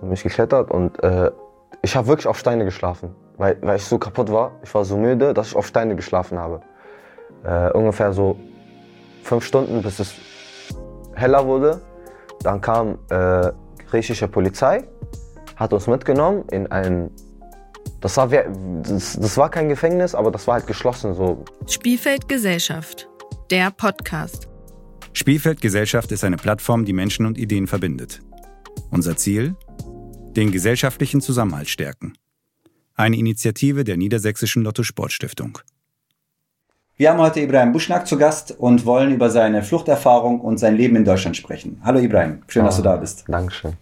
dann bin ich geklettert und äh, ich habe wirklich auf Steine geschlafen, weil, weil ich so kaputt war. Ich war so müde, dass ich auf Steine geschlafen habe. Äh, ungefähr so fünf Stunden, bis es heller wurde. Dann kam äh, griechische Polizei, hat uns mitgenommen in ein das war, das, das war kein Gefängnis, aber das war halt geschlossen so. Spielfeld Gesellschaft, der Podcast. Spielfeld Gesellschaft ist eine Plattform, die Menschen und Ideen verbindet. Unser Ziel? Den gesellschaftlichen Zusammenhalt stärken. Eine Initiative der Niedersächsischen Lotto Sportstiftung. Wir haben heute Ibrahim Buschnack zu Gast und wollen über seine Fluchterfahrung und sein Leben in Deutschland sprechen. Hallo Ibrahim, schön, oh, dass du da bist. Dankeschön.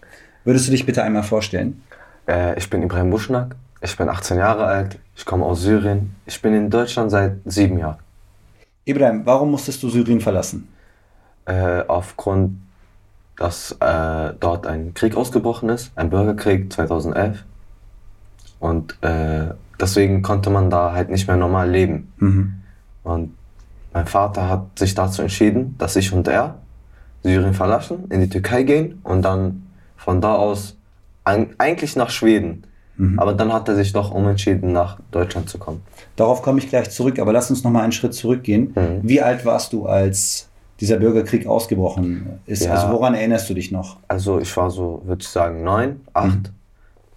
Würdest du dich bitte einmal vorstellen? Äh, ich bin Ibrahim Buschnack, ich bin 18 Jahre alt, ich komme aus Syrien. Ich bin in Deutschland seit sieben Jahren. Ibrahim, warum musstest du Syrien verlassen? Äh, aufgrund, dass äh, dort ein Krieg ausgebrochen ist, ein Bürgerkrieg 2011. Und äh, deswegen konnte man da halt nicht mehr normal leben. Mhm. Und mein Vater hat sich dazu entschieden, dass ich und er Syrien verlassen, in die Türkei gehen und dann von da aus eigentlich nach Schweden. Mhm. Aber dann hat er sich doch umentschieden, nach Deutschland zu kommen. Darauf komme ich gleich zurück, aber lass uns noch mal einen Schritt zurückgehen. Mhm. Wie alt warst du, als dieser Bürgerkrieg ausgebrochen ist? Ja, also woran erinnerst du dich noch? Also ich war so, würde ich sagen, neun, acht. Mhm.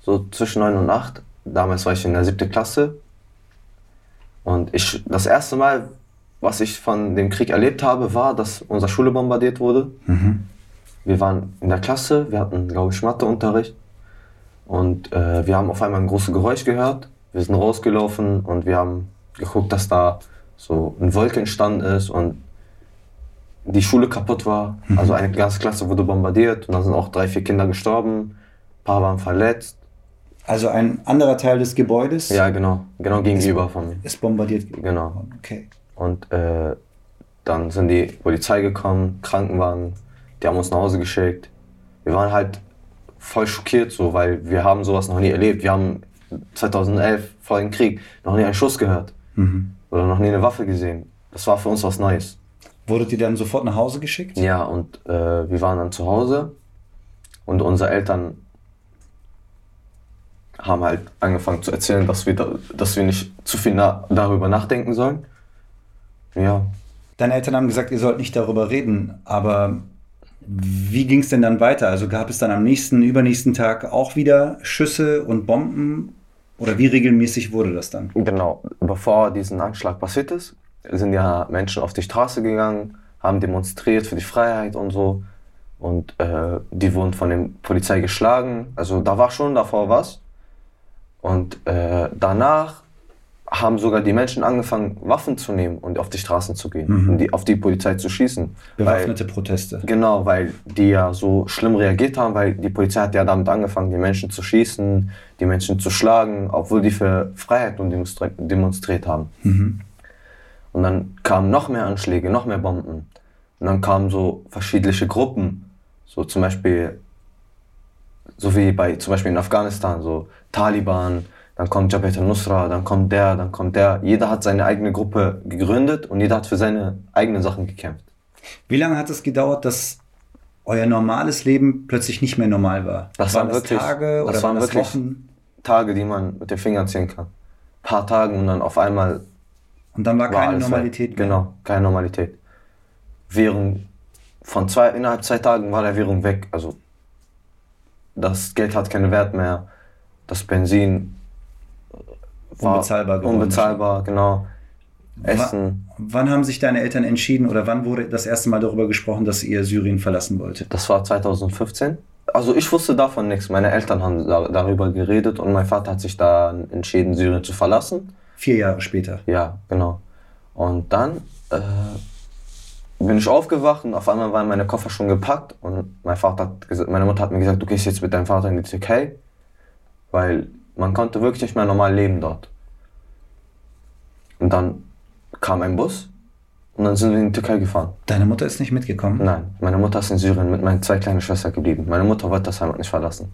So zwischen neun und acht. Damals war ich in der siebten Klasse. Und ich, das erste Mal, was ich von dem Krieg erlebt habe, war, dass unsere Schule bombardiert wurde. Mhm. Wir waren in der Klasse, wir hatten, glaube ich, Matheunterricht. Und äh, wir haben auf einmal ein großes Geräusch gehört. Wir sind rausgelaufen und wir haben geguckt, dass da so ein Wolke entstanden ist und die Schule kaputt war. Mhm. Also eine ganze Klasse wurde bombardiert und da sind auch drei, vier Kinder gestorben. Ein paar waren verletzt. Also ein anderer Teil des Gebäudes? Ja, genau. Genau gegenüber ist, von mir. Ist bombardiert. Genau. Okay. Und äh, dann sind die Polizei gekommen, Krankenwagen, die haben uns nach Hause geschickt. Wir waren halt voll schockiert, so, weil wir haben sowas noch nie erlebt. Wir haben 2011 vor dem Krieg noch nie einen Schuss gehört mhm. oder noch nie eine Waffe gesehen. Das war für uns was Neues. Wurdet ihr dann sofort nach Hause geschickt? Ja, und äh, wir waren dann zu Hause und unsere Eltern haben halt angefangen zu erzählen, dass wir, da, dass wir nicht zu viel na darüber nachdenken sollen. Ja. Deine Eltern haben gesagt, ihr sollt nicht darüber reden, aber wie ging es denn dann weiter? Also gab es dann am nächsten, übernächsten Tag auch wieder Schüsse und Bomben? Oder wie regelmäßig wurde das dann? Genau, bevor diesen Anschlag passiert ist, sind ja Menschen auf die Straße gegangen, haben demonstriert für die Freiheit und so. Und äh, die wurden von der Polizei geschlagen. Also da war schon davor was. Und äh, danach haben sogar die Menschen angefangen, Waffen zu nehmen und auf die Straßen zu gehen mhm. und die, auf die Polizei zu schießen. Bewaffnete weil, Proteste. Genau, weil die ja so schlimm reagiert haben, weil die Polizei hat ja damit angefangen, die Menschen zu schießen, die Menschen zu schlagen, obwohl die für Freiheit und demonstri demonstriert haben. Mhm. Und dann kamen noch mehr Anschläge, noch mehr Bomben. Und dann kamen so verschiedene Gruppen, so zum Beispiel, so wie bei zum Beispiel in Afghanistan, so Taliban, dann kommt Jabhat al-Nusra, dann kommt der, dann kommt der. Jeder hat seine eigene Gruppe gegründet und jeder hat für seine eigenen Sachen gekämpft. Wie lange hat es gedauert, dass euer normales Leben plötzlich nicht mehr normal war? Das waren, waren das wirklich, Tage oder das waren, waren das Wochen? Tage, die man mit den Fingern zählen kann. Ein paar Tage und dann auf einmal. Und dann war, war keine Normalität mehr. Genau, keine Normalität. Währung von zwei, innerhalb zwei Tagen war der Währung weg. Also das Geld hat keinen Wert mehr. Das Benzin unbezahlbar geworden. Unbezahlbar, genau. Essen. W wann haben sich deine Eltern entschieden oder wann wurde das erste Mal darüber gesprochen, dass ihr Syrien verlassen wolltet? Das war 2015. Also ich wusste davon nichts. Meine Eltern haben da, darüber geredet und mein Vater hat sich dann entschieden, Syrien zu verlassen. Vier Jahre später. Ja, genau. Und dann äh, bin ich aufgewacht und auf einmal waren meine Koffer schon gepackt und mein Vater hat gesagt, meine Mutter hat mir gesagt, du gehst jetzt mit deinem Vater in die Türkei, weil man konnte wirklich nicht mehr normal leben dort. Und dann kam ein Bus und dann sind wir in die Türkei gefahren. Deine Mutter ist nicht mitgekommen? Nein, meine Mutter ist in Syrien mit meinen zwei kleinen Schwestern geblieben. Meine Mutter wollte das Heimat nicht verlassen.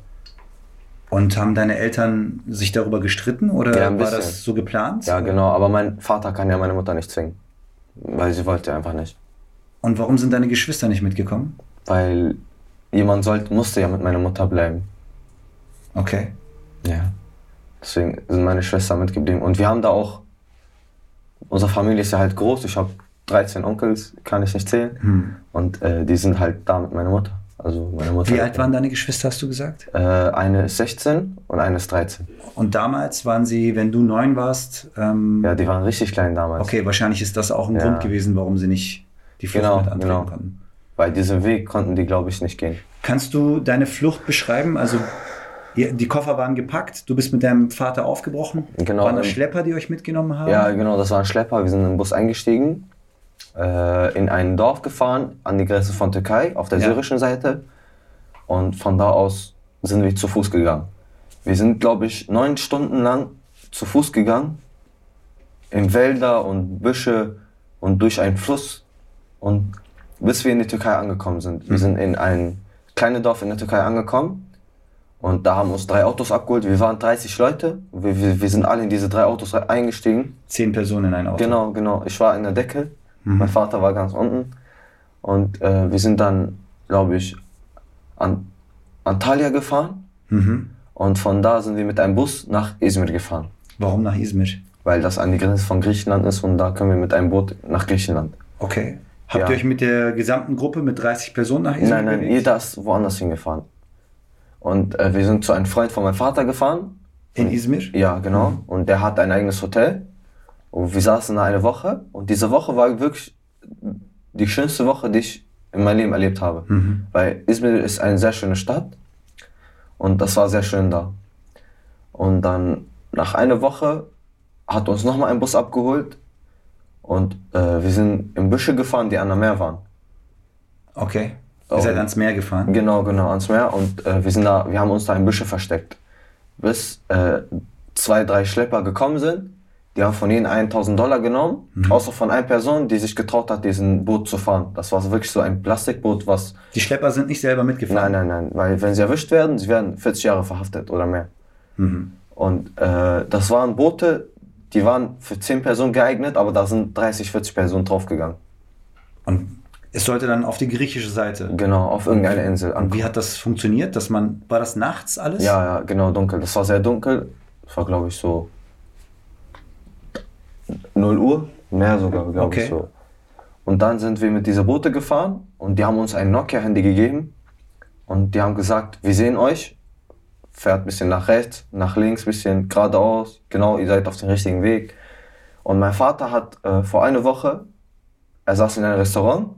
Und haben deine Eltern sich darüber gestritten oder ja, war das so geplant? Ja, genau, aber mein Vater kann ja meine Mutter nicht zwingen. Weil sie wollte einfach nicht. Und warum sind deine Geschwister nicht mitgekommen? Weil jemand sollte, musste ja mit meiner Mutter bleiben. Okay. Ja. Deswegen sind meine Schwestern mitgeblieben. Und wir haben da auch, unsere Familie ist ja halt groß. Ich habe 13 Onkels, kann ich nicht zählen. Hm. Und äh, die sind halt da mit meiner Mutter. Also meine Mutter. Wie alt waren deine Geschwister, hast du gesagt? Äh, eine ist 16 und eine ist 13. Und damals waren sie, wenn du neun warst, ähm, Ja, die waren richtig klein damals. okay, wahrscheinlich ist das auch ein Ja. Grund gewesen, warum sie nicht die Flucht Genau, mit antreten genau. konnten. Weil diesen Weg konnten die, glaube ich, nicht gehen. Kannst du deine Flucht beschreiben? Also die Koffer waren gepackt, du bist mit deinem Vater aufgebrochen. Genau, Waren das Schlepper, die euch mitgenommen haben? Ja, genau, das war ein Schlepper. Wir sind in den Bus eingestiegen, äh, in ein Dorf gefahren, an die Grenze von Türkei, auf der Ja. syrischen Seite. Und von da aus sind wir zu Fuß gegangen. Wir sind, glaube ich, neun Stunden lang zu Fuß gegangen, in Wälder und Büsche und durch einen Fluss. Und bis wir in die Türkei angekommen sind. Wir sind in ein kleines Dorf in der Türkei angekommen. Und da haben uns drei Autos abgeholt. Wir waren 30 Leute. Wir, wir, wir sind alle in diese drei Autos eingestiegen. Zehn Personen in ein Auto. Genau, genau. Ich war in der Decke. Mein Vater war ganz unten. Und äh, wir sind dann, glaube ich, an Antalya gefahren. Mhm. Und von da sind wir mit einem Bus nach Izmir gefahren. Warum nach Izmir? Weil das an die Grenze von Griechenland ist und da können wir mit einem Boot nach Griechenland. Okay. Habt Ja. ihr euch mit der gesamten Gruppe mit 30 Personen nach Izmir Nein, nein, bewegt? jeder ist woanders hingefahren. Und äh, wir sind zu einem Freund von meinem Vater gefahren. In Izmir? Ja, genau. Und der hat ein eigenes Hotel. Und wir saßen da eine Woche. Und diese Woche war wirklich die schönste Woche, die ich in meinem Leben erlebt habe. Mhm. Weil Izmir ist eine sehr schöne Stadt. Und das war sehr schön da. Und dann nach einer Woche hat uns nochmal ein Bus abgeholt. Und äh, wir sind in Büsche gefahren, die an der Meer waren. Okay. Ihr seid ans Meer gefahren? Genau, genau, ans Meer. Und äh, wir, sind da, wir haben uns da in Büsche versteckt. Bis äh, zwei, drei Schlepper gekommen sind. Die haben von ihnen 1000 Dollar genommen. Außer von einer Person, die sich getraut hat, diesen Boot zu fahren. Das war wirklich so ein Plastikboot, was. Die Schlepper sind nicht selber mitgefahren? Nein, nein, nein. Weil, wenn sie erwischt werden, sie werden 40 Jahre verhaftet oder mehr. Mhm. Und äh, das waren Boote, die waren für 10 Personen geeignet, aber da sind 30, 40 Personen draufgegangen. Und es sollte dann auf die griechische Seite. Genau, auf irgendeine Insel. Und wie hat das funktioniert? Dass man, war das nachts alles? Ja, ja, genau, dunkel. Das war sehr dunkel. Das war, glaube ich, so 0 Uhr, mehr sogar, glaube Okay. ich so. Und dann sind wir mit dieser Boote gefahren und die haben uns ein Nokia-Handy gegeben und die haben gesagt, wir sehen euch, fährt ein bisschen nach rechts, nach links, ein bisschen geradeaus, genau, ihr seid auf dem richtigen Weg. Und mein Vater hat äh, vor einer Woche, er saß in einem Restaurant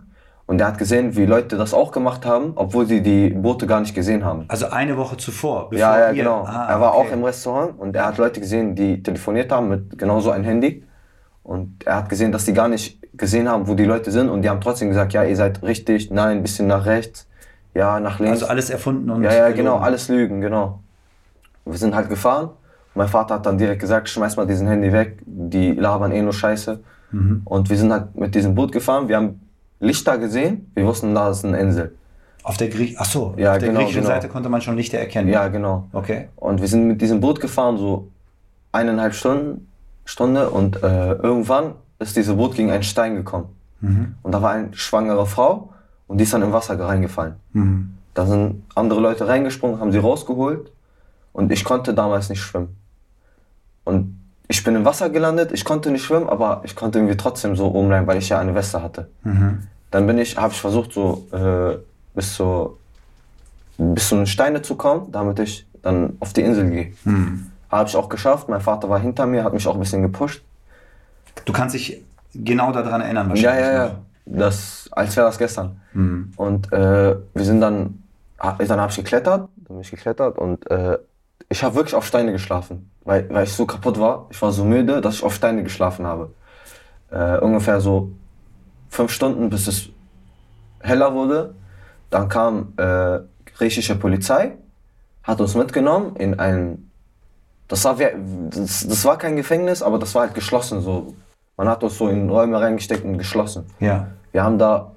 und er hat gesehen, wie Leute das auch gemacht haben, obwohl sie die Boote gar nicht gesehen haben. Also eine Woche zuvor. Ja, ja, ihr- genau. Ah, er war okay. auch im Restaurant und er hat Leute gesehen, die telefoniert haben mit genau so einem Handy. Und er hat gesehen, dass die gar nicht gesehen haben, wo die Leute sind. Und die haben trotzdem gesagt, ja, ihr seid richtig, nein, ein bisschen nach rechts, ja, nach links. Also alles erfunden und. ja, ja, genau, alles Lügen, genau. Wir sind halt gefahren. Mein Vater hat dann direkt gesagt, schmeiß mal diesen Handy weg, die labern eh nur Scheiße. Mhm. Und wir sind halt mit diesem Boot gefahren. Wir haben Lichter gesehen. Wir wussten, da ist eine Insel. Auf der Griech Ach so, Ja, auf der genau, griechischen genau. Seite konnte man schon Lichter erkennen. Ja, genau. Okay. Und wir sind mit diesem Boot gefahren, so eineinhalb Stunden, Stunde und äh, irgendwann ist dieses Boot gegen einen Stein gekommen. Mhm. Und da war eine schwangere Frau und die ist dann im Wasser reingefallen. Mhm. Da sind andere Leute reingesprungen, haben sie rausgeholt und ich konnte damals nicht schwimmen. Und ich bin im Wasser gelandet, ich konnte nicht schwimmen, aber ich konnte irgendwie trotzdem so oben bleiben, weil ich ja eine Weste hatte. Mhm. Dann bin ich, habe ich versucht, so äh, bis zu bis zu den Steine zu kommen, damit ich dann auf die Insel gehe. Mhm. Habe ich auch geschafft. Mein Vater war hinter mir, hat mich auch ein bisschen gepusht. Du kannst dich genau daran erinnern Ja, wahrscheinlich. ja, noch. ja. Das, als wäre das gestern. Mhm. Und äh, wir sind dann, dann habe ich geklettert, dann bin ich geklettert und äh, ich habe wirklich auf Steine geschlafen, weil, weil ich so kaputt war. Ich war so müde, dass ich auf Steine geschlafen habe. Äh, ungefähr so fünf Stunden, bis es heller wurde. Dann kam äh, griechische Polizei, hat uns mitgenommen in ein, das war, das, das war kein Gefängnis, aber das war halt geschlossen so. Man hat uns so in Räume reingesteckt und geschlossen. Ja. Wir haben da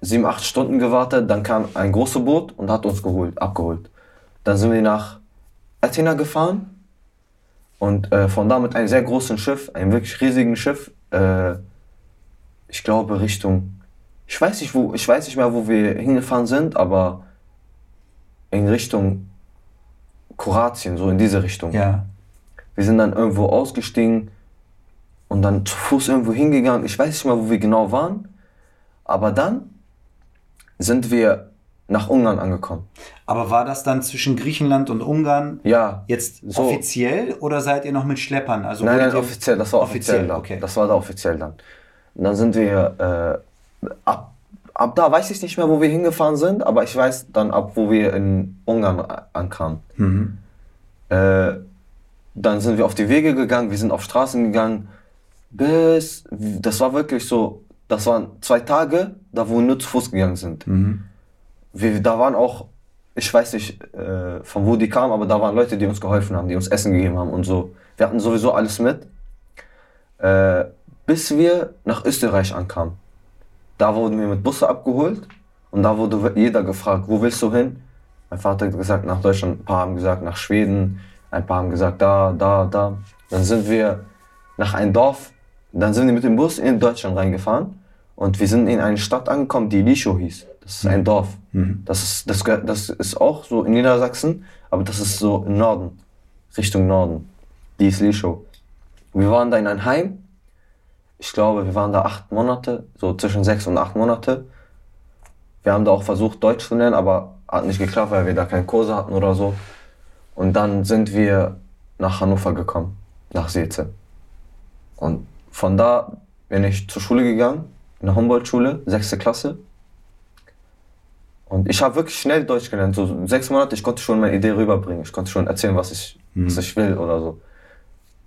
sieben, acht Stunden gewartet, dann kam ein großes Boot und hat uns geholt, abgeholt. Dann sind wir nach Athena gefahren und äh, von da mit einem sehr großen Schiff, einem wirklich riesigen Schiff, äh, ich glaube Richtung, ich weiß nicht wo, ich weiß nicht mehr, wo wir hingefahren sind, aber in Richtung Kroatien, so in diese Richtung. Ja. Wir sind dann irgendwo ausgestiegen und dann zu Fuß irgendwo hingegangen. Ich weiß nicht mal, wo wir genau waren. Aber dann sind wir nach Ungarn angekommen. Aber war das dann zwischen Griechenland und Ungarn Ja. jetzt So. offiziell oder seid ihr noch mit Schleppern? Also Nein, nein, offiziell, das war offiziell, Offiziell, dann. okay. Das war da offiziell dann. Und dann sind wir, äh, ab, ab da weiß ich nicht mehr, wo wir hingefahren sind, aber ich weiß dann ab, wo wir in Ungarn ankamen. Mhm. Äh, dann sind wir auf die Wege gegangen, wir sind auf Straßen gegangen, bis, das war wirklich so, das waren zwei Tage, da wo wir nur zu Fuß gegangen sind. Mhm. Wir, da waren auch, ich weiß nicht, äh, von wo die kamen, aber da waren Leute, die uns geholfen haben, die uns Essen gegeben haben und so. Wir hatten sowieso alles mit, äh, bis wir nach Österreich ankamen. Da wurden wir mit Busse abgeholt und da wurde jeder gefragt, wo willst du hin? Mein Vater hat gesagt, nach Deutschland, ein paar haben gesagt, nach Schweden, ein paar haben gesagt, da, da, da. Dann sind wir nach einem Dorf, dann sind wir mit dem Bus in Deutschland reingefahren und wir sind in eine Stadt angekommen, die Lischow hieß. Das ist ein Dorf. Das, ist, das, das ist auch so in Niedersachsen, aber das ist so im Norden, Richtung Norden. Die ist Lischow. Wir waren da in ein Heim. Ich glaube, wir waren da acht Monate, so zwischen sechs und acht Monate. Wir haben da auch versucht, Deutsch zu lernen, aber hat nicht geklappt, weil wir da keine Kurse hatten oder so. Und dann sind wir nach Hannover gekommen, nach Seetze. Und von da bin ich zur Schule gegangen, in der Humboldt-Schule, sechste Klasse. Und ich habe wirklich schnell Deutsch gelernt. So sechs Monate, ich konnte schon meine Idee rüberbringen. Ich konnte schon erzählen, was ich, was ich will oder so.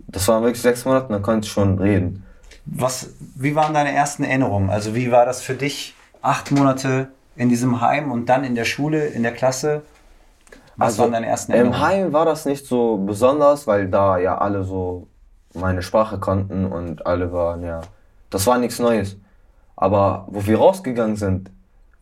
Das waren wirklich sechs Monate, dann konnte ich schon reden. Was, wie waren deine ersten Erinnerungen? Also wie war das für dich, acht Monate in diesem Heim und dann in der Schule, in der Klasse? Was waren deine ersten Erinnerungen? Im Heim war das nicht so besonders, weil da ja alle so meine Sprache konnten und alle waren ja. Das war nichts Neues. Aber wo wir rausgegangen sind,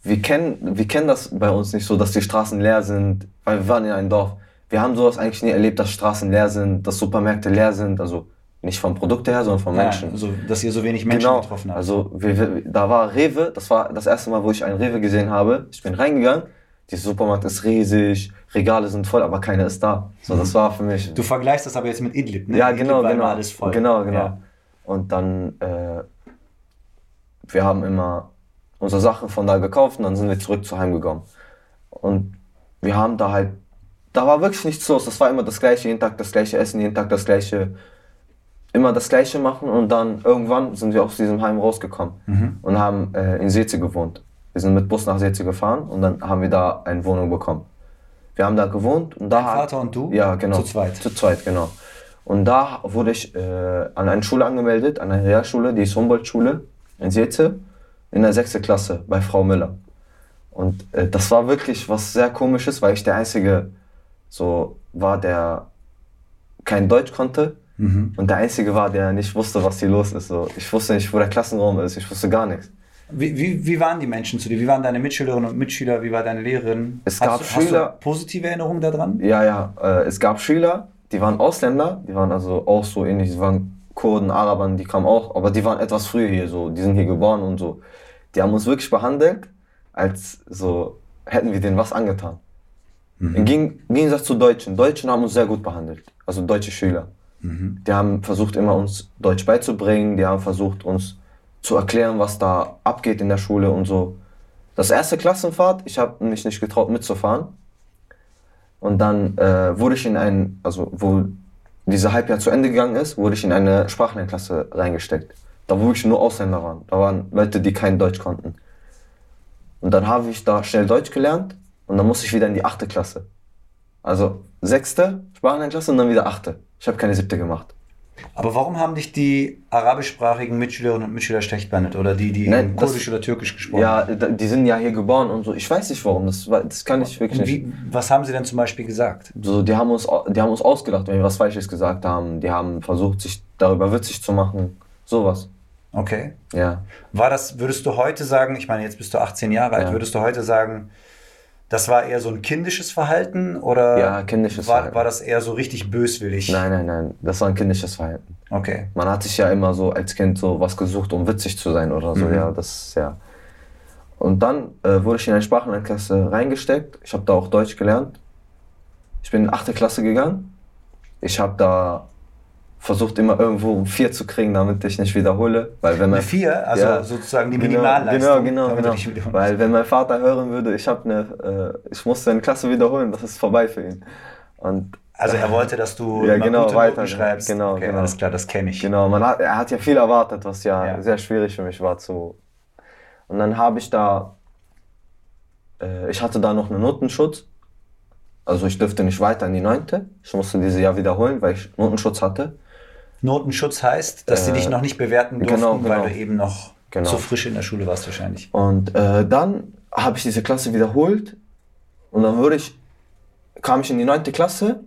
wir kennen, wir kennen das bei uns nicht so, dass die Straßen leer sind, weil wir waren in einem Dorf. Wir haben sowas eigentlich nie erlebt, dass Straßen leer sind, dass Supermärkte leer sind, also nicht vom Produkt her, sondern Ja, Menschen. also, dass ihr so wenig Menschen Genau, getroffen habt. also wir, wir, da war Rewe, das war das erste Mal, wo ich einen Rewe gesehen habe. Ich bin reingegangen, dieser Supermarkt ist riesig, Regale sind voll, aber keiner ist da. So, das war für mich. du vergleichst das aber jetzt mit Idlib, ne? ja, Idlib genau, war immer genau. alles voll. Genau, genau. Ja. Und dann, äh, wir haben immer unsere Sachen von da gekauft und dann sind wir zurück zu Heim gekommen. Und wir haben da halt, da war wirklich nichts los. Das war immer das gleiche, jeden Tag das gleiche Essen, jeden Tag das gleiche, immer das gleiche machen. Und dann irgendwann sind wir aus diesem Heim rausgekommen Mhm. und haben äh, in Seetze gewohnt. Wir sind mit Bus nach Seetze gefahren und dann haben wir da eine Wohnung bekommen. Wir haben da gewohnt und da Dein hat- Vater und du? Ja, genau. Zu zweit? Zu zweit, genau. Und da wurde ich äh, an eine Schule angemeldet, an eine Realschule, die ist Humboldt-Schule in Seetze, in der sechsten Klasse bei Frau Müller. Und äh, das war wirklich was sehr komisches, weil ich der Einzige so war, der kein Deutsch konnte. Mhm. Und der Einzige war, der nicht wusste, was hier los ist. So. Ich wusste nicht, wo der Klassenraum ist, ich wusste gar nichts. Wie, wie, wie waren die Menschen zu dir? Wie waren deine Mitschülerinnen und Mitschüler? Wie war deine Lehrerin? Es hast gab du, Schüler- Hast du positive Erinnerungen daran? Ja, ja, äh, es gab Schüler, die waren Ausländer, die waren also auch so ähnlich, die waren Kurden, Arabern, die kamen auch, aber die waren etwas früher hier, so, die sind hier geboren und so. Die haben uns wirklich behandelt, als so hätten wir denen was angetan. Geg- im Gegensatz zu Deutschen. Deutschen haben uns sehr gut behandelt, also deutsche Schüler. Die haben versucht immer uns Deutsch beizubringen, die haben versucht uns zu erklären, was da abgeht in der Schule und so. Das erste Klassenfahrt, ich habe mich nicht getraut mitzufahren. Und dann äh, wurde ich in ein, also wo diese Halbjahr zu Ende gegangen ist, wurde ich in eine Sprachlernklasse reingesteckt. Da wo wirklich nur Ausländer waren. Da waren Leute, die kein Deutsch konnten. Und dann habe ich da schnell Deutsch gelernt und dann musste ich wieder in die achte Klasse. Also sechste Sprachlernklasse und dann wieder achte. Ich habe keine siebte gemacht. Aber warum haben dich die arabischsprachigen Mitschülerinnen und Mitschüler schlecht behandelt? Oder die, die Nein, das- Kurdisch oder Türkisch gesprochen Ja, da- die sind ja hier geboren und so. Ich weiß nicht warum. Das, das kann ich wirklich Und nicht. wie, was haben sie denn zum Beispiel gesagt? So, die haben uns, die haben uns ausgedacht, wenn wir was Falsches gesagt haben. Die haben versucht, sich darüber witzig zu machen. Sowas. Okay. Ja. War das, würdest du heute sagen, ich meine, jetzt bist du 18 Jahre alt, Ja. würdest du heute sagen, das war eher so ein kindisches Verhalten oder Ja, kindisches war, Verhalten. war das eher so richtig böswillig? Nein, nein, nein. Das war ein kindisches Verhalten. Okay. Man hat sich ja immer so als Kind so was gesucht, um witzig zu sein oder so. Mhm. Ja, das ja. Und dann äh, wurde ich in eine Sprachlernklasse reingesteckt. Ich habe da auch Deutsch gelernt. Ich bin in 8. Klasse gegangen. Ich habe da versucht immer irgendwo vier zu kriegen, damit ich nicht wiederhole. Weil wenn Eine vier, also Ja. sozusagen die Genau, Minimalleistung. Genau, genau, genau. Weil wenn mein Vater hören würde, ich habe eine, äh, ich musste eine Klasse wiederholen, das ist vorbei für ihn. Und Also er wollte, dass du Ja, genau, gute weiter, Noten schreibst. genau, okay, genau. alles klar, das kenne ich. Genau, man hat, er hat ja viel erwartet, was ja, Ja. sehr schwierig für mich war zu. Und dann habe ich da, äh, ich hatte da noch einen Notenschutz. Also ich dürfte nicht weiter in die neunte. Ich musste diese Jahr wiederholen, weil ich Notenschutz hatte. Notenschutz heißt, dass sie Äh, dich noch nicht bewerten durften, genau, genau. weil du eben noch Genau. zu frisch in der Schule warst wahrscheinlich. Und äh, dann habe ich diese Klasse wiederholt und dann wurde ich, kam ich in die neunte Klasse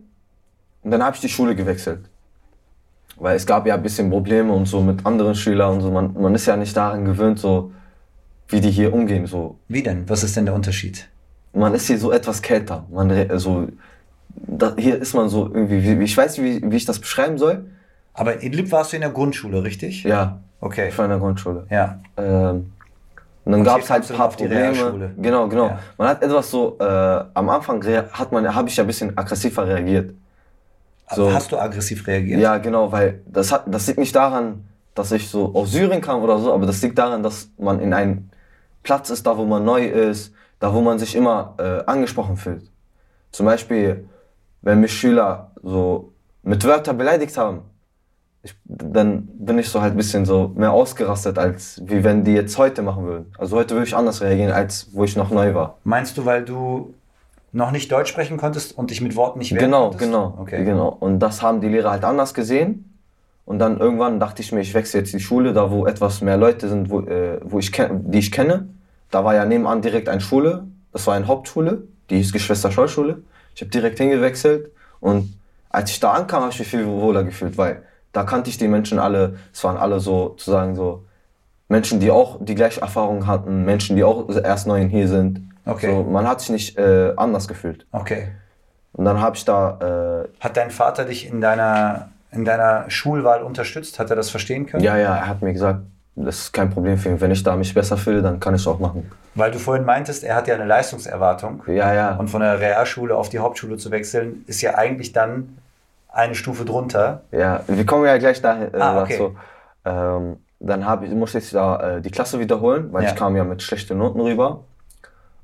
und dann habe ich die Schule gewechselt. Weil es gab ja ein bisschen Probleme und so mit anderen Schülern und so. Man, man ist ja nicht daran gewöhnt, so wie die hier umgehen. So. Wie denn? Was ist denn der Unterschied? Man ist hier so etwas kälter. Man, re- so, da, hier ist man so irgendwie, wie, ich weiß nicht, wie, wie ich das beschreiben soll. Aber in Idlib warst du in der Grundschule, richtig? Ja, Okay. ich war in der Grundschule. Ja. Ähm, und dann gab es halt ein paar Probleme. Genau, genau. Ja. Man hat etwas so, äh, am Anfang hat man, habe ich ja ein bisschen aggressiver reagiert. So. Hast du aggressiv reagiert? Ja, genau, weil das hat, das liegt nicht daran, dass ich so aus Syrien kam oder so, aber das liegt daran, dass man in einem Platz ist, da wo man neu ist, da wo man sich immer äh, angesprochen fühlt. Zum Beispiel, wenn mich Schüler so mit Wörtern beleidigt haben, ich, dann bin ich so halt ein bisschen so mehr ausgerastet, als wie wenn die jetzt heute machen würden. Also heute würde ich anders reagieren, als wo ich noch neu war. Meinst du, weil du noch nicht Deutsch sprechen konntest und dich mit Worten nicht wehren Genau, konntest? genau, Okay. genau. Und das haben die Lehrer halt anders gesehen. Und dann irgendwann dachte ich mir, ich wechsle jetzt die Schule, da wo etwas mehr Leute sind, wo, äh, wo ich die ich kenne. Da war ja nebenan direkt eine Schule. Das war eine Hauptschule, die hieß Geschwister Scholl Schule. Ich habe direkt hingewechselt und als ich da ankam, habe ich mich viel wohler gefühlt, weil da kannte ich die Menschen alle. Es waren alle so sozusagen so Menschen, die auch die gleiche Erfahrung hatten, Menschen, die auch erst neu hier sind. Okay. So, man hat sich nicht äh, anders gefühlt. Okay. Und dann habe ich da äh, Hat dein Vater dich in deiner, in deiner Schulwahl unterstützt? Hat er das verstehen können? Ja, ja, er hat mir gesagt, das ist kein Problem für ihn. Wenn ich da mich besser fühle, dann kann ich es auch machen. Weil du vorhin meintest, er hat ja eine Leistungserwartung. Ja, ja. Und von der Realschule auf die Hauptschule zu wechseln, ist ja eigentlich dann eine Stufe drunter. ja, wir kommen ja gleich dahin, äh, Ah, okay. dazu. Ähm, dann hab ich, musste ich da äh, die Klasse wiederholen, weil Ja. ich kam ja mit schlechten Noten rüber.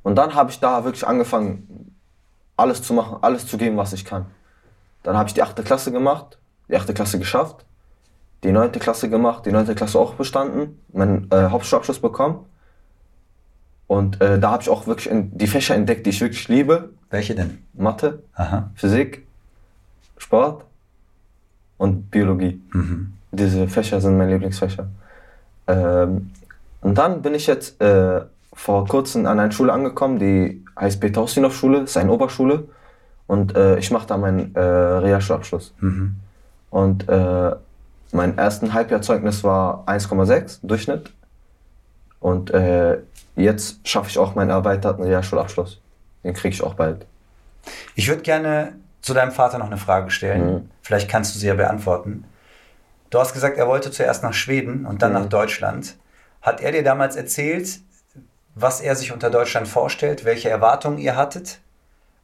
Und dann habe ich da wirklich angefangen, alles zu machen, alles zu geben, was ich kann. Dann habe ich die achte Klasse gemacht, die achte Klasse geschafft, die neunte Klasse gemacht, die neunte Klasse auch bestanden, meinen äh, Hauptschulabschluss bekommen. Und äh, da habe ich auch wirklich die Fächer entdeckt, die ich wirklich liebe. Welche denn? Mathe, Aha. Physik, Sport und Biologie. Mhm. Diese Fächer sind meine Lieblingsfächer. Ähm, und dann bin ich jetzt äh, vor kurzem an einer Schule angekommen, die heißt Peter Ustinov Schule, ist eine Oberschule. Und äh, ich mache da meinen äh, Realschulabschluss. Mhm. Und äh, mein ersten Halbjahrzeugnis war 1,6 Durchschnitt. Und äh, jetzt schaffe ich auch meinen erweiterten Realschulabschluss. Den kriege ich auch bald. Ich würde gerne zu deinem Vater noch eine Frage stellen. Mhm. Vielleicht kannst du sie ja beantworten. Du hast gesagt, er wollte zuerst nach Schweden und dann Mhm. nach Deutschland. Hat er dir damals erzählt, was er sich unter Deutschland vorstellt, welche Erwartungen ihr hattet?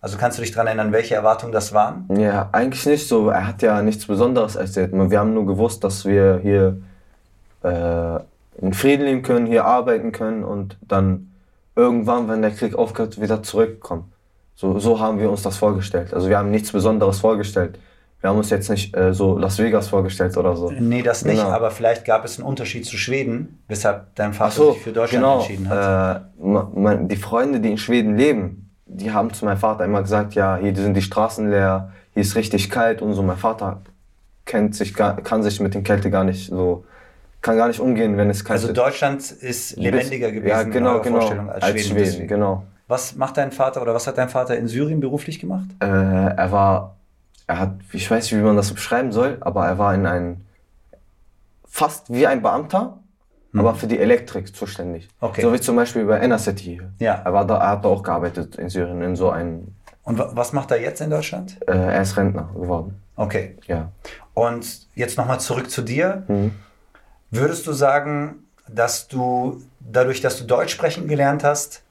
Also kannst du dich daran erinnern, welche Erwartungen das waren? Ja, eigentlich nicht so. Er hat ja nichts Besonderes erzählt. Wir haben nur gewusst, dass wir hier äh, in Frieden leben können, hier arbeiten können und dann irgendwann, wenn der Krieg aufhört, wieder zurückkommen. So, so haben wir uns das vorgestellt. Also wir haben nichts Besonderes vorgestellt. Wir haben uns jetzt nicht äh, so Las Vegas vorgestellt oder so. Nee, das nicht, Genau. aber vielleicht gab es einen Unterschied zu Schweden, weshalb dein Vater so, sich für Deutschland genau. entschieden hat. Äh, die Freunde, die in Schweden leben, die haben zu meinem Vater immer gesagt, ja, hier sind die Straßen leer, hier ist richtig kalt und so. Mein Vater kennt sich gar, kann sich mit der Kälte gar nicht so, kann gar nicht umgehen, wenn es kalt Also ist. Deutschland ist lebendiger gewesen ja, in genau, eurer genau, Vorstellung als, Schweden. deswegen. genau. Was macht dein Vater oder was hat dein Vater in Syrien beruflich gemacht? Äh, er war, er hat, ich weiß nicht, wie man das beschreiben soll, aber er war in ein, fast wie ein Beamter, aber für die Elektrik zuständig. Hm. Okay. So wie zum Beispiel bei Enercity hier. Ja. Er, war da, er hat da auch gearbeitet in Syrien, in so einem, Und wa- was macht er jetzt in Deutschland? äh, er ist Rentner geworden. Okay. Ja. Und jetzt nochmal zurück zu dir. Mhm. Würdest du sagen, dass du dadurch, dass du Deutsch sprechen gelernt hast,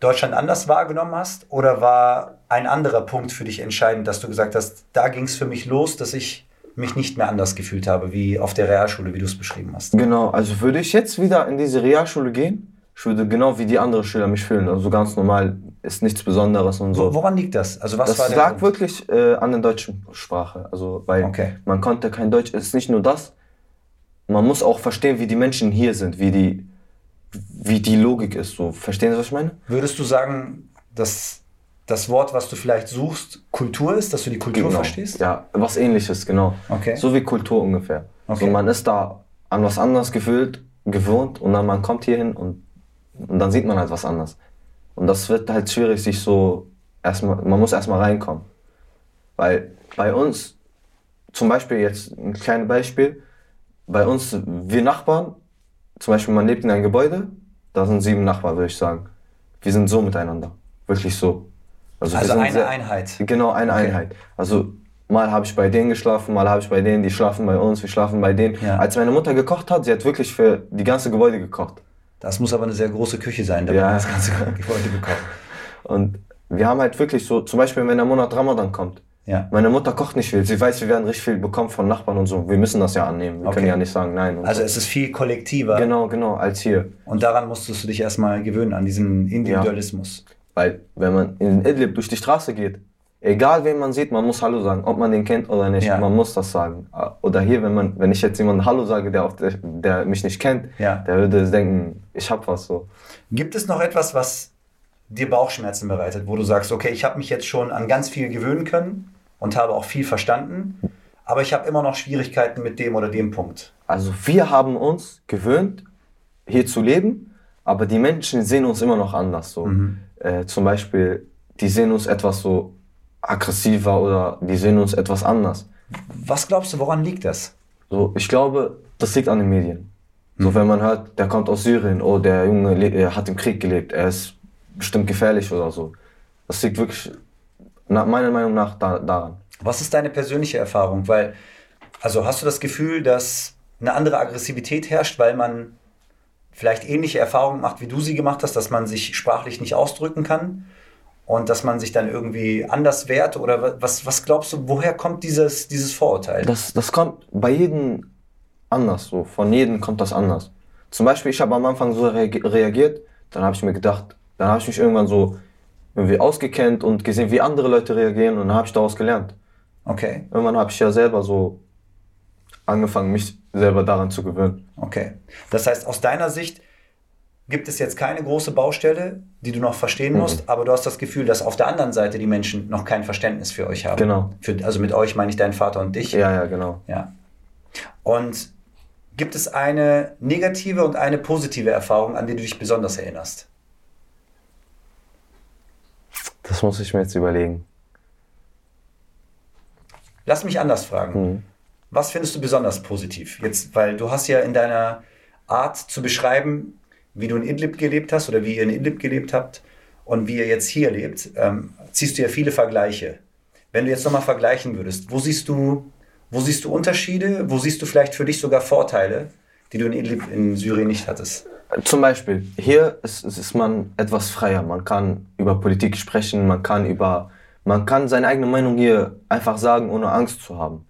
Deutschland anders wahrgenommen hast? Oder war ein anderer Punkt für dich entscheidend, dass du gesagt hast, da ging es für mich los, dass ich mich nicht mehr anders gefühlt habe, wie auf der Realschule, wie du es beschrieben hast. Genau, also würde ich jetzt wieder in diese Realschule gehen, ich würde genau wie die anderen Schüler mich fühlen. Also ganz normal, ist nichts Besonderes und so. Woran liegt das? Also was das lag wirklich äh, an der deutschen Sprache. Also, weil Okay. man konnte kein Deutsch. Es ist nicht nur das. Man muss auch verstehen, wie die Menschen hier sind, wie die, wie die Logik ist. So, verstehen Sie, was ich meine? Würdest du sagen, dass das Wort, was du vielleicht suchst, Kultur ist, dass du die Kultur verstehst? Ja, was ähnliches, genau. Okay. So wie Kultur ungefähr. Okay. So, man ist da an was anderes gefühlt, gewohnt und dann man kommt hier hin und, und dann sieht man halt was anderes. Und das wird halt schwierig, sich so erstmal, man muss erstmal reinkommen. Weil bei uns, zum Beispiel jetzt ein kleines Beispiel, bei uns, wir Nachbarn, zum Beispiel man lebt in einem Gebäude, da sind sieben Nachbarn, würde ich sagen. Wir sind so miteinander. Wirklich so. Also sind eine sehr- Einheit. Genau, eine Okay. Einheit. Also mal habe ich bei denen geschlafen, mal habe ich bei denen, die schlafen bei uns, wir schlafen bei denen. Ja. Als meine Mutter gekocht hat, sie hat wirklich für die ganze Gebäude gekocht. Das muss aber eine sehr große Küche sein, damit Ja. man das ganze Gebäude bekommt. Und wir haben halt wirklich so, zum Beispiel wenn der Monat Ramadan kommt, Ja. meine Mutter kocht nicht viel. Sie weiß, wir werden richtig viel bekommen von Nachbarn und so. Wir müssen das ja annehmen. Wir Okay. können ja nicht sagen nein. Also so. es ist viel kollektiver Genau, genau, als hier. und daran musstest du dich erstmal gewöhnen, an diesen Individualismus. Weil wenn man in Idlib durch die Straße geht, egal wen man sieht, man muss Hallo sagen, ob man den kennt oder nicht, Ja. man muss das sagen. Oder hier, wenn man, wenn ich jetzt jemanden Hallo sage, der, der, der mich nicht kennt, Ja. der würde denken, ich hab was so. Gibt es noch etwas, was dir Bauchschmerzen bereitet, wo du sagst, okay, ich habe mich jetzt schon an ganz viel gewöhnen können und habe auch viel verstanden, aber ich habe immer noch Schwierigkeiten mit dem oder dem Punkt. Also wir haben uns gewöhnt, hier zu leben, aber die Menschen sehen uns immer noch anders. So. Mhm. Äh, zum Beispiel, die sehen uns etwas so aggressiver oder die sehen uns etwas anders. Was glaubst du, woran liegt das? So, ich glaube, das liegt an den Medien. So, wenn man hört, der kommt aus Syrien, oh, der Junge er hat im Krieg gelebt, er ist bestimmt gefährlich oder so. Das liegt wirklich, nach meiner Meinung nach, da, daran. Was ist deine persönliche Erfahrung? Weil, also hast du das Gefühl, dass eine andere Aggressivität herrscht, weil man vielleicht ähnliche Erfahrungen macht, wie du sie gemacht hast, dass man sich sprachlich nicht ausdrücken kann und dass man sich dann irgendwie anders wehrt? Oder wa- was, was glaubst du, woher kommt dieses, dieses Vorurteil? Das, das kommt bei jedem anders, so. Von jedem kommt das anders. Zum Beispiel, ich habe am Anfang so reagiert, dann habe ich mir gedacht, dann habe ich mich irgendwann so irgendwie ausgekennt und gesehen, wie andere Leute reagieren und dann habe ich daraus gelernt. Okay, Irgendwann habe ich ja selber so angefangen, mich selber daran zu gewöhnen. okay. Das heißt, aus deiner Sicht gibt es jetzt keine große Baustelle, die du noch verstehen Mhm. musst, aber du hast das Gefühl, dass auf der anderen Seite die Menschen noch kein Verständnis für euch haben. Genau. Für, also mit euch meine ich deinen Vater und dich. Ja, ja, genau. Ja. Und gibt es eine negative und eine positive Erfahrung, an die du dich besonders erinnerst? Das muss ich mir jetzt überlegen. Lass mich anders fragen. Mhm. Was findest du besonders positiv? Jetzt, weil du hast ja in deiner Art zu beschreiben, wie du in Idlib gelebt hast oder wie ihr in Idlib gelebt habt und wie ihr jetzt hier lebt, ähm, ziehst du ja viele Vergleiche. Wenn du jetzt nochmal vergleichen würdest, wo siehst du, wo siehst du Unterschiede? Wo siehst du vielleicht für dich sogar Vorteile, die du in Idlib in Syrien nicht hattest? Zum Beispiel, hier ist, ist man etwas freier. Man kann über Politik sprechen, man kann über, man kann seine eigene Meinung hier einfach sagen, ohne Angst zu haben.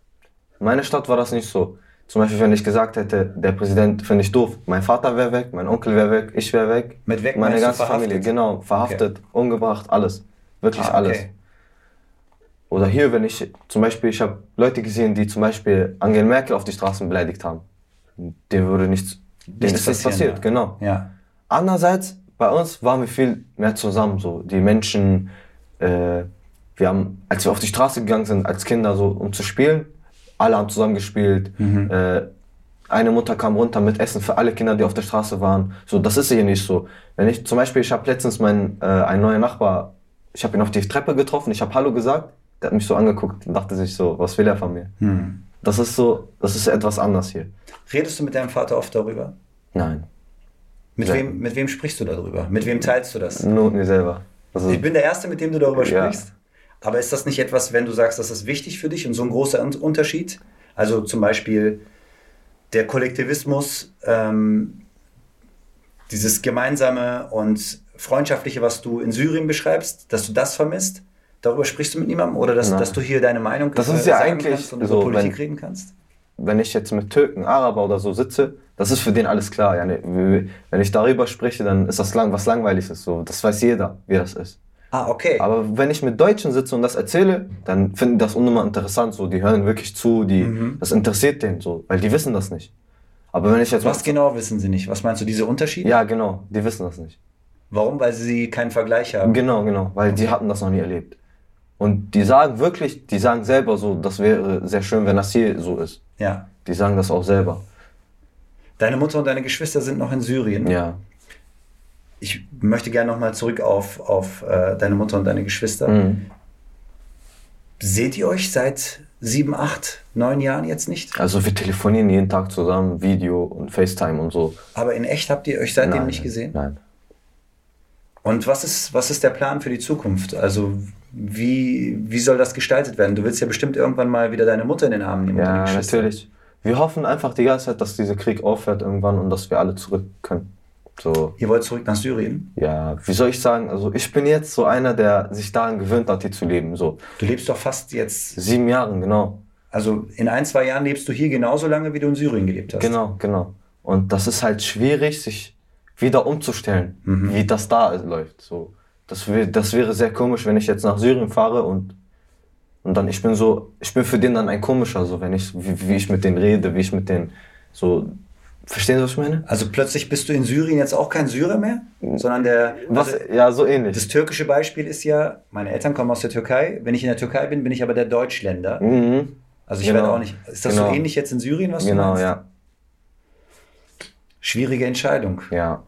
In meiner Stadt war das nicht so. Zum Beispiel, wenn ich gesagt hätte, der Präsident finde ich doof, mein Vater wäre weg, mein Onkel wäre weg, ich wäre weg. Mit weg meine ganze? Familie, genau, verhaftet, umgebracht, alles. Wirklich Ah, alles. okay. Oder hier, wenn ich, zum Beispiel, ich habe Leute gesehen, die zum Beispiel Angela Merkel auf die Straßen beleidigt haben. Dem würde nichts, Nichts ist das passiert, ja. genau. Ja. Andererseits, bei uns waren wir viel mehr zusammen. So. Die Menschen, äh, wir haben, als wir auf die Straße gegangen sind, als Kinder, so, um zu spielen, alle haben zusammen gespielt. Äh, eine Mutter kam runter mit Essen für alle Kinder, die auf der Straße waren. So, das ist hier nicht so. Wenn ich, zum Beispiel, ich habe letztens meinen, äh, einen neuen Nachbar, ich habe ihn auf die Treppe getroffen, ich habe Hallo gesagt, der hat mich so angeguckt und dachte sich so, was will er von mir? Hm. Das ist so, das ist etwas anders hier. Redest du mit deinem Vater oft darüber? Nein, Mit, Ja. wem, mit wem sprichst du darüber? Mit wem teilst du das? nur mit mir selber. Also, Ich bin der Erste, mit dem du darüber Ja. sprichst. Aber ist das nicht etwas, wenn du sagst, das ist wichtig für dich und so ein großer Un- Unterschied? Also zum Beispiel der Kollektivismus, ähm, dieses gemeinsame und freundschaftliche, was du in Syrien beschreibst, dass du das vermisst, Darüber sprichst du mit niemandem? Oder dass, dass du hier deine Meinung Das ist ja eigentlich kannst und so, über Politik wenn- reden kannst? wenn ich jetzt mit Türken, Araber oder so sitze, das ist für den alles klar. Ja, ne, wenn ich darüber spreche, dann ist das lang, was langweiliges. So, das weiß jeder, wie das ist. Ah, okay. Aber wenn ich mit Deutschen sitze und das erzähle, dann finden die das unnormal interessant. So, die hören wirklich zu, die, Mhm. das interessiert denen so, weil die wissen das nicht. Aber wenn ich jetzt Was genau wissen sie nicht? Was meinst du, diese Unterschiede? Ja, genau, die wissen das nicht. Warum? Weil sie keinen Vergleich haben. Genau, genau, weil die hatten das noch nie erlebt. Und die sagen wirklich, die sagen selber so, das wäre sehr schön, wenn das hier so ist. Ja. Die sagen das auch selber. Deine Mutter und deine Geschwister sind noch in Syrien. Ja. Ich möchte gerne nochmal zurück auf, auf äh, deine Mutter und deine Geschwister. Mhm. Seht ihr euch seit sieben, acht, neun Jahren jetzt nicht? Also wir telefonieren jeden Tag zusammen, Video und FaceTime und so. Aber in echt habt ihr euch seitdem Nein, nicht gesehen? Nein. Und was ist, was ist der Plan für die Zukunft? Also wie, wie soll das gestaltet werden? Du willst ja bestimmt irgendwann mal wieder deine Mutter in den Arm nehmen. Ja, natürlich. Wir hoffen einfach die ganze Zeit, dass dieser Krieg aufhört irgendwann und dass wir alle zurück können. So, Ihr wollt zurück nach Syrien? ja, wie soll ich sagen? Also ich bin jetzt so einer, der sich daran gewöhnt hat, hier zu leben. So Du lebst doch fast jetzt, sieben Jahren, genau. also in ein, zwei Jahren lebst du hier genauso lange, wie du in Syrien gelebt hast. Genau, genau. Und das ist halt schwierig, sich wieder umzustellen, Mhm. wie das da läuft. So, das, das wäre sehr komisch, wenn ich jetzt nach Syrien fahre und, und dann, ich bin so, ich bin für den dann ein komischer, so, wenn ich, wie, wie ich mit denen rede, wie ich mit denen so, verstehen Sie, was ich meine? Also plötzlich bist du in Syrien jetzt auch kein Syrer mehr, sondern der. Was, also ja, so ähnlich. das türkische Beispiel ist ja, meine Eltern kommen aus der Türkei. Wenn ich in der Türkei bin, bin ich aber der Deutschländer. mhm. Also ich Genau. werde auch nicht. Ist das Genau. so ähnlich jetzt in Syrien, was du Genau, meinst? ja. Schwierige Entscheidung. Ja.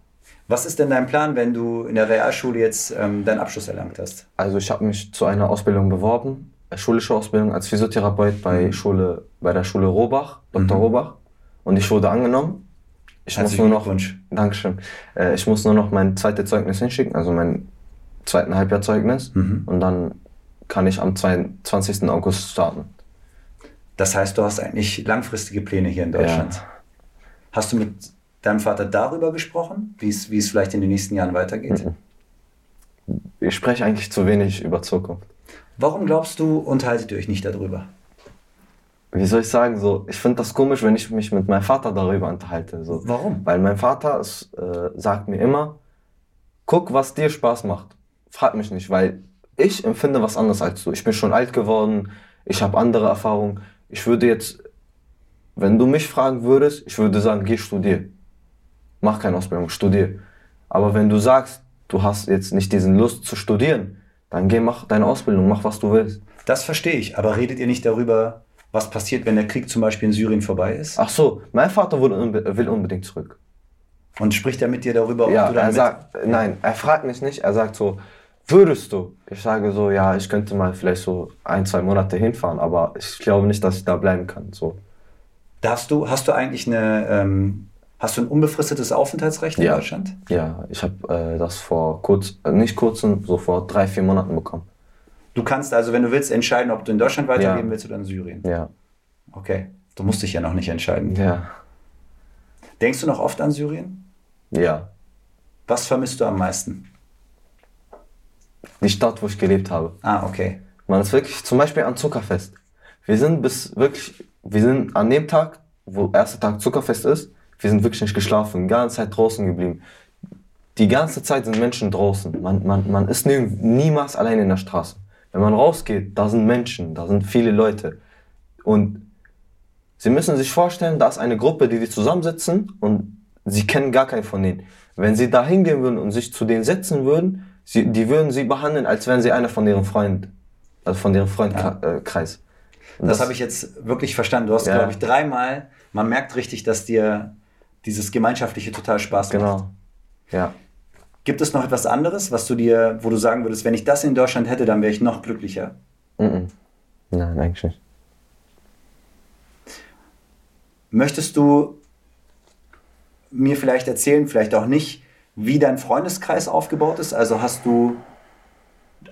Was ist denn dein Plan, wenn du in der Realschule jetzt ähm, deinen Abschluss erlangt hast? Also ich habe mich zu einer Ausbildung beworben, äh, schulische Ausbildung als Physiotherapeut bei Mhm. Schule, bei der Schule Robach, Dr. Mhm. Robach. Und ich wurde angenommen. Ich muss nur noch. Dankeschön. Äh, ich muss nur noch mein zweites Zeugnis hinschicken, also mein zweiten Halbjahrzeugnis. Mhm. Und dann kann ich am 22. August starten. Das heißt, du hast eigentlich langfristige Pläne hier in Deutschland. Hast du mit deinem Vater darüber gesprochen, wie es, wie es vielleicht in den nächsten Jahren weitergeht? Mhm. Ich spreche eigentlich zu wenig über Zukunft. Warum glaubst du, unterhaltet ihr euch nicht darüber? Wie soll ich sagen, so, ich finde das komisch, wenn ich mich mit meinem Vater darüber unterhalte. So. Warum? Weil mein Vater ist, äh, sagt mir immer, guck, was dir Spaß macht. Frag mich nicht, weil ich empfinde was anderes als du. Ich bin schon alt geworden, ich habe andere Erfahrungen. Ich würde jetzt, wenn du mich fragen würdest, ich würde sagen, geh studier. Mach keine Ausbildung, studier. Aber wenn du sagst, du hast jetzt nicht diesen Lust zu studieren, dann geh, mach deine Ausbildung, mach was du willst. Das verstehe ich, aber redet ihr nicht darüber, was passiert, wenn der Krieg zum Beispiel in Syrien vorbei ist? Ach so, mein Vater will, unbe- will unbedingt zurück. Und spricht er mit dir darüber, ob Ja, du dann er sagt, nein, er fragt mich nicht, er sagt so, würdest du? Ich sage so, ja, ich könnte mal vielleicht so ein, zwei Monate hinfahren, aber ich glaube nicht, dass ich da bleiben kann. So. Darfst du, hast du eigentlich eine, ähm, hast du ein unbefristetes Aufenthaltsrecht in Ja. Deutschland? Ja, ich habe äh, das vor kurz, äh, nicht kurzem, so vor drei, vier Monaten bekommen. Du kannst also, wenn du willst, entscheiden, ob du in Deutschland weiterleben Ja. willst oder in Syrien. Ja, Okay. Du musst dich ja noch nicht entscheiden. ja, Denkst du noch oft an Syrien? ja. Was vermisst du am meisten? Die Stadt, wo ich gelebt habe. Ah, okay. Man ist wirklich, zum Beispiel an Zuckerfest. Wir sind bis wirklich, wir sind an dem Tag, wo erster Tag Zuckerfest ist, wir sind wirklich nicht geschlafen, die ganze Zeit draußen geblieben. Die ganze Zeit sind Menschen draußen. Man, man, man ist nie, niemals allein in der Straße. Wenn man rausgeht, da sind Menschen, da sind viele Leute. Und Sie müssen sich vorstellen, da ist eine Gruppe, die, die zusammensitzen und Sie kennen gar keinen von denen. Wenn Sie da hingehen würden und sich zu denen setzen würden, sie, die würden Sie behandeln, als wären Sie einer von deren Freund, also von deren Freundkreis. Und Das, habe ich jetzt wirklich verstanden. Du hast, Ja. glaube ich, dreimal, man merkt richtig, dass dir dieses Gemeinschaftliche total Spaß macht. Genau. Ja. Gibt es noch etwas anderes, was du dir, wo du sagen würdest, wenn ich das in Deutschland hätte, dann wäre ich noch glücklicher? Mhm. Nein, eigentlich nicht. Möchtest du mir vielleicht erzählen, vielleicht auch nicht, wie dein Freundeskreis aufgebaut ist? Also hast du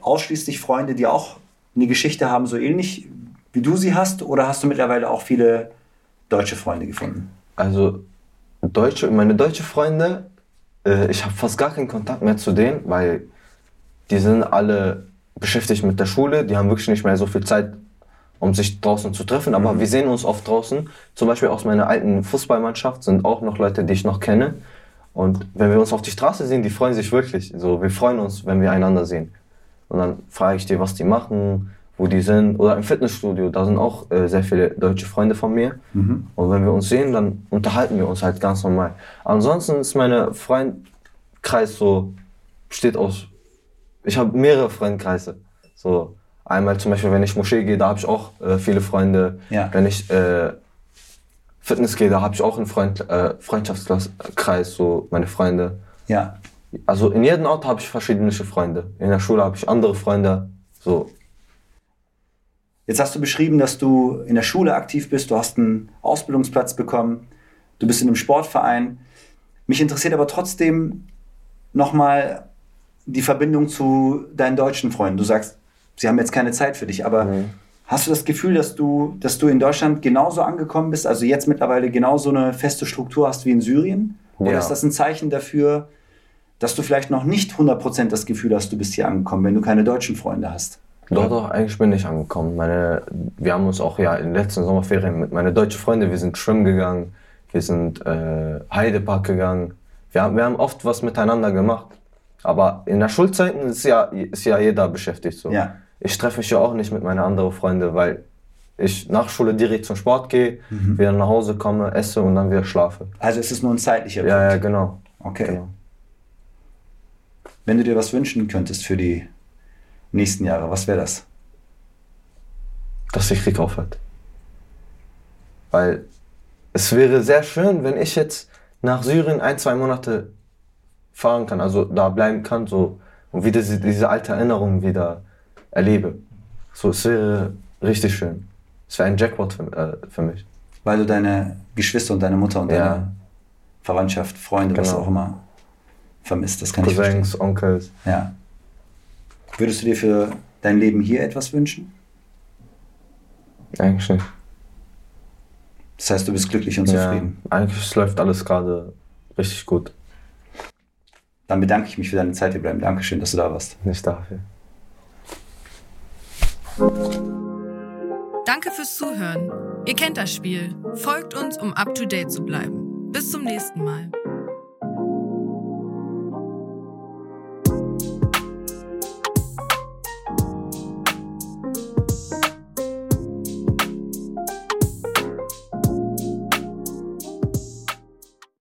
ausschließlich Freunde, die auch eine Geschichte haben, so ähnlich wie du sie hast? Oder hast du mittlerweile auch viele deutsche Freunde gefunden? Also deutsche, meine deutsche Freunde, äh, ich habe fast gar keinen Kontakt mehr zu denen, weil die sind alle beschäftigt mit der Schule, die haben wirklich nicht mehr so viel Zeit, um sich draußen zu treffen, aber wir sehen uns oft draußen. Zum Beispiel aus meiner alten Fußballmannschaft sind auch noch Leute, die ich noch kenne. Und wenn wir uns auf die Straße sehen, die freuen sich wirklich. So, wir freuen uns, wenn wir einander sehen. Und dann frage ich die, was die machen, wo die sind. Oder im Fitnessstudio, da sind auch äh, sehr viele deutsche Freunde von mir. Und wenn wir uns sehen, dann unterhalten wir uns halt ganz normal. Ansonsten ist meine Freundkreis so, besteht aus, ich habe mehrere Freundkreise. So, einmal zum Beispiel, wenn ich Moschee gehe, da habe ich auch äh, viele Freunde. Ja. Wenn ich äh, Fitness gehe, da habe ich auch einen Freund, äh, Freundschaftskreis, so meine Freunde. Ja. Also in jedem Ort habe ich verschiedene Freunde. In der Schule habe ich andere Freunde. So, Jetzt hast du beschrieben, dass du in der Schule aktiv bist, du hast einen Ausbildungsplatz bekommen, du bist in einem Sportverein. Mich interessiert aber trotzdem nochmal die Verbindung zu deinen deutschen Freunden. Du sagst, sie haben jetzt keine Zeit für dich, aber Mhm. hast du das Gefühl, dass du, dass du in Deutschland genauso angekommen bist, also jetzt mittlerweile genauso eine feste Struktur hast wie in Syrien? Oder Ja. ist das ein Zeichen dafür, dass du vielleicht noch nicht 100% das Gefühl hast, du bist hier angekommen, wenn du keine deutschen Freunde hast? Doch, doch, eigentlich bin ich angekommen. Meine, wir haben uns auch ja in den letzten Sommerferien mit meinen deutschen Freunden, wir sind schwimmen gegangen, wir sind äh, Heidepark gegangen. Wir haben, wir haben oft was miteinander gemacht. Aber in der Schulzeiten ist ja, ist ja jeder beschäftigt. So. Ja. Ich treffe mich ja auch nicht mit meinen anderen Freunden, weil ich nach Schule direkt zum Sport gehe, wieder nach Hause komme, esse und dann wieder schlafe. Also es ist nur ein zeitlicher Ja, ja, Punkt. genau. Okay. genau. Wenn du dir was wünschen könntest für die nächsten Jahre, was wäre das? dass der Krieg aufhört. Weil es wäre sehr schön, wenn ich jetzt nach Syrien ein, zwei Monate fahren kann, also da bleiben kann, so und wieder diese, diese alte Erinnerung wieder erlebe. So, es wäre richtig schön. Es wäre ein Jackpot für, äh, für mich. Weil du deine Geschwister und deine Mutter und Ja. deine Verwandtschaft, Freunde, was Genau. auch immer vermisst. Das kann ich Cousins, verstehen. Onkels. Ja. Würdest du dir für dein Leben hier etwas wünschen? Eigentlich nicht. Das heißt, du bist glücklich und Ja, zufrieden. eigentlich läuft alles gerade richtig gut. Dann bedanke ich mich für deine Zeit, Ibrahim. Dankeschön, dass du da warst. Nicht dafür. Danke fürs Zuhören. Ihr kennt das Spiel. Folgt uns, um up to date zu bleiben. Bis zum nächsten Mal.